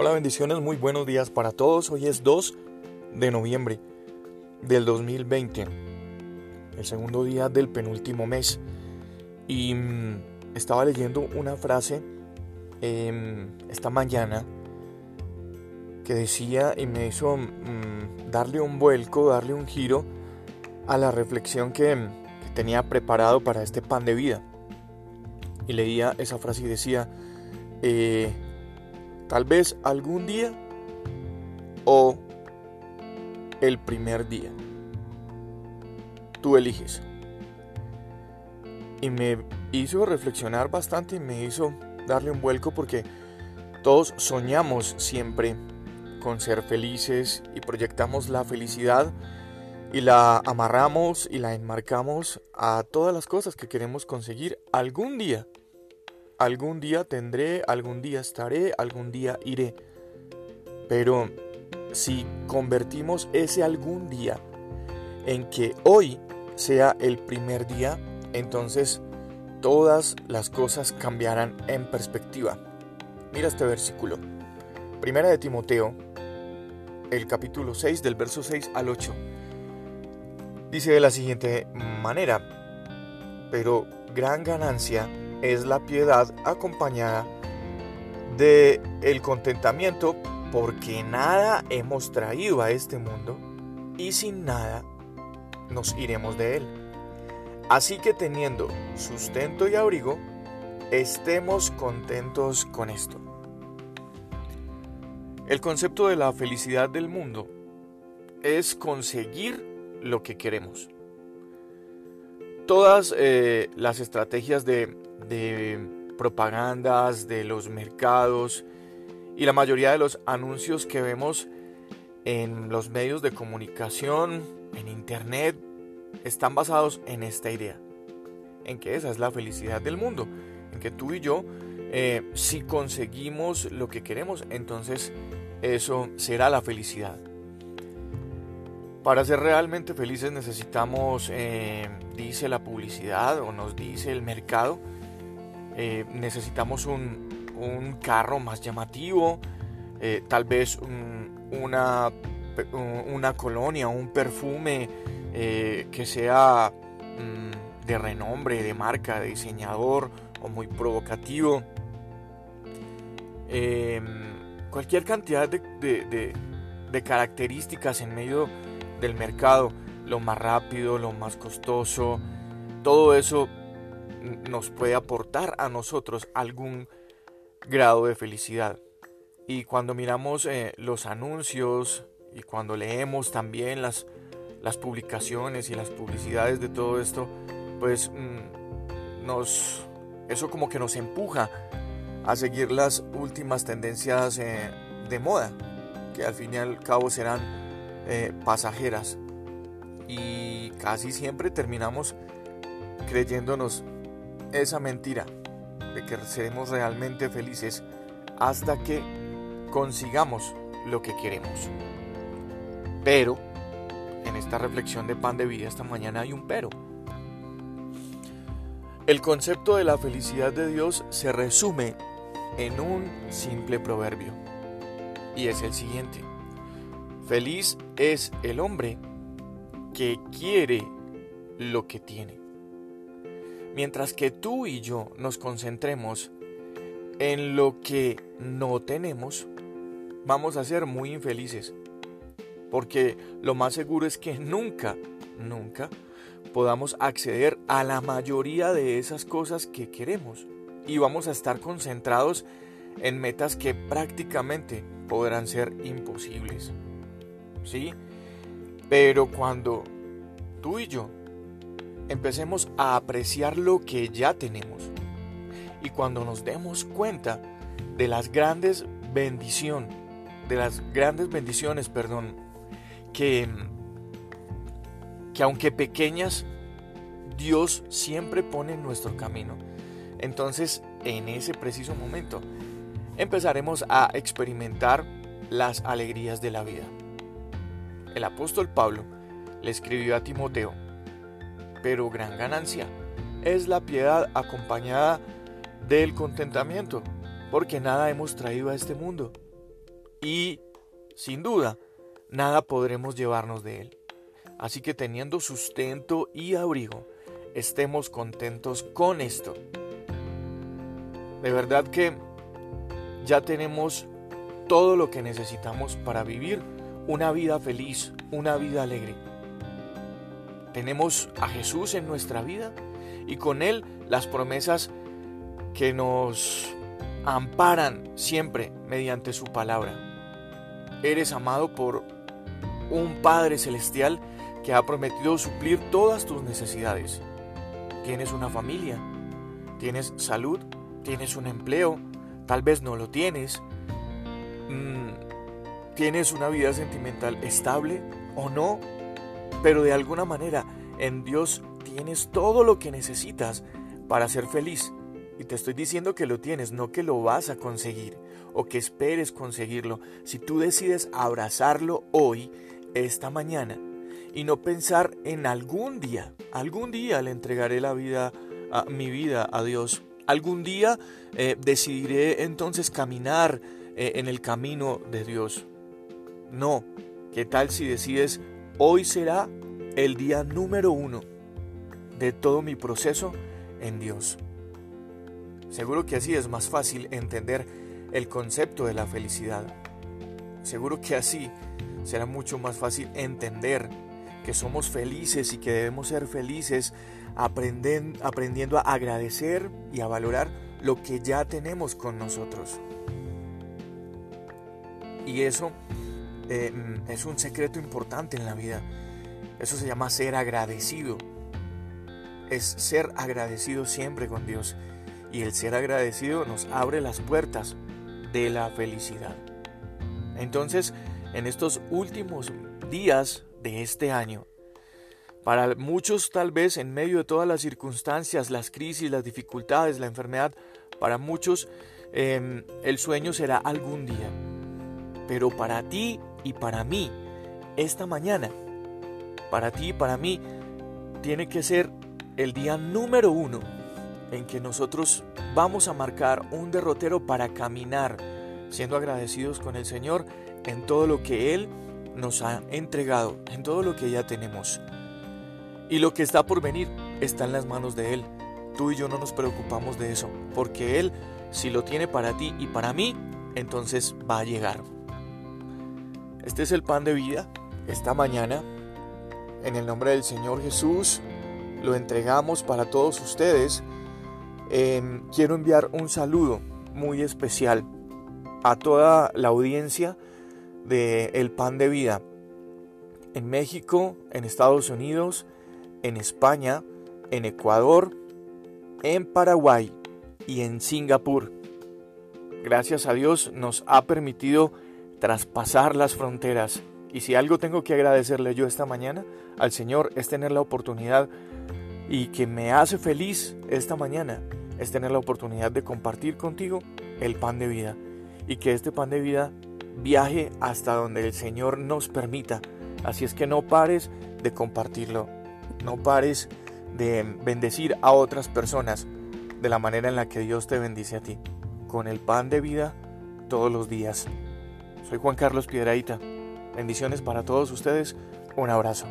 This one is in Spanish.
Hola, bendiciones, muy buenos días para todos. Hoy es 2 de noviembre del 2020, el segundo día del penúltimo mes. Y mm, estaba leyendo una frase em, esta mañana que decía y me hizo mm, darle un vuelco, darle un giro a la reflexión que, tenía preparado para este pan de vida. Y leía esa frase y decía, eh, Tal vez algún día o el primer día. Tú eliges. Y me hizo reflexionar bastante y me hizo darle un vuelco porque todos soñamos siempre con ser felices y proyectamos la felicidad y la amarramos y la enmarcamos a todas las cosas que queremos conseguir algún día. Algún día tendré, algún día estaré, algún día iré. Pero si convertimos ese algún día en que hoy sea el primer día, entonces todas las cosas cambiarán en perspectiva. Mira este versículo. Primera de Timoteo, el capítulo 6 del verso 6 al 8. Dice de la siguiente manera, pero gran ganancia es la piedad acompañada de el contentamiento porque nada hemos traído a este mundo y sin nada nos iremos de él. Así que teniendo sustento y abrigo, estemos contentos con esto. El concepto de la felicidad del mundo es conseguir lo que queremos. Todas eh, las estrategias de de propagandas, de los mercados y la mayoría de los anuncios que vemos en los medios de comunicación, en internet, están basados en esta idea, en que esa es la felicidad del mundo, en que tú y yo, eh, si conseguimos lo que queremos, entonces eso será la felicidad. Para ser realmente felices necesitamos, eh, dice la publicidad o nos dice el mercado, eh, necesitamos un, carro más llamativo, eh, tal vez una, una colonia, un perfume eh, que sea mm, de renombre, de marca, de diseñador o muy provocativo. Em, cualquier cantidad de, de características en medio del mercado, lo más rápido, lo más costoso, todo eso nos puede aportar a nosotros algún grado de felicidad. Y cuando miramos eh, los anuncios y cuando leemos también las, las publicaciones y las publicidades de todo esto, pues mm, nos, eso como que nos empuja a seguir las últimas tendencias eh, de moda, que al fin y al cabo serán eh, pasajeras. Y casi siempre terminamos creyéndonos esa mentira de que seremos realmente felices hasta que consigamos lo que queremos. Pero, en esta reflexión de pan de vida esta mañana hay un pero. El concepto de la felicidad de Dios se resume en un simple proverbio. Y es el siguiente. Feliz es el hombre que quiere lo que tiene. Mientras que tú y yo nos concentremos en lo que no tenemos, vamos a ser muy infelices. Porque lo más seguro es que nunca, nunca podamos acceder a la mayoría de esas cosas que queremos. Y vamos a estar concentrados en metas que prácticamente podrán ser imposibles. ¿Sí? Pero cuando tú y yo empecemos a apreciar lo que ya tenemos. Y cuando nos demos cuenta de las grandes bendiciones, de las grandes bendiciones, perdón, que, que aunque pequeñas, Dios siempre pone en nuestro camino. Entonces, en ese preciso momento, empezaremos a experimentar las alegrías de la vida. El apóstol Pablo le escribió a Timoteo pero gran ganancia es la piedad acompañada del contentamiento, porque nada hemos traído a este mundo y, sin duda, nada podremos llevarnos de Él. Así que teniendo sustento y abrigo, estemos contentos con esto. De verdad que ya tenemos todo lo que necesitamos para vivir una vida feliz, una vida alegre. Tenemos a Jesús en nuestra vida y con Él las promesas que nos amparan siempre mediante su palabra. Eres amado por un Padre Celestial que ha prometido suplir todas tus necesidades. Tienes una familia, tienes salud, tienes un empleo, tal vez no lo tienes, mm, tienes una vida sentimental estable o no, pero de alguna manera en Dios tienes todo lo que necesitas para ser feliz. Y te estoy diciendo que lo tienes, no que lo vas a conseguir o que esperes conseguirlo. Si tú decides abrazarlo hoy, esta mañana, y no pensar en algún día, algún día le entregaré la vida, a, mi vida a Dios. Algún día eh, decidiré entonces caminar eh, en el camino de Dios. No, ¿qué tal si decides hoy será el día número uno de todo mi proceso en Dios? Seguro que así es más fácil entender el concepto de la felicidad. Seguro que así será mucho más fácil entender que somos felices y que debemos ser felices aprendiendo a agradecer y a valorar lo que ya tenemos con nosotros. Y eso es un secreto importante en la vida. Eso se llama ser agradecido. Es ser agradecido siempre con Dios. Y el ser agradecido nos abre las puertas de la felicidad. Entonces, en estos últimos días de este año, para muchos tal vez en medio de todas las circunstancias, las crisis, las dificultades, la enfermedad, para muchos em, el sueño será algún día. Pero para ti y para mí, esta mañana, para ti y para mí, tiene que ser el día número uno en que nosotros vamos a marcar un derrotero para caminar, siendo agradecidos con el Señor en todo lo que Él nos ha entregado, en todo lo que ya tenemos. Y lo que está por venir está en las manos de Él. Tú y yo no nos preocupamos de eso, porque Él, si lo tiene para ti y para mí, entonces va a llegar. Este es el pan de vida. Esta mañana, en el nombre del Señor Jesús, lo entregamos para todos ustedes Em, quiero enviar un saludo muy especial a toda la audiencia de El Pan de Vida en México, en Estados Unidos, en España, en Ecuador, en Paraguay y en Singapur. Gracias a Dios nos ha permitido traspasar las fronteras. Y si algo tengo que agradecerle yo esta mañana al Señor es tener la oportunidad y que me hace feliz esta mañana es tener la oportunidad de compartir contigo el pan de vida y que este pan de vida viaje hasta donde el Señor nos permita. Así es que no pares de compartirlo, no pares de bendecir a otras personas de la manera en la que Dios te bendice a ti, con el pan de vida todos los días. Soy Juan Carlos Piedraíta. Bendiciones para todos ustedes. Un abrazo.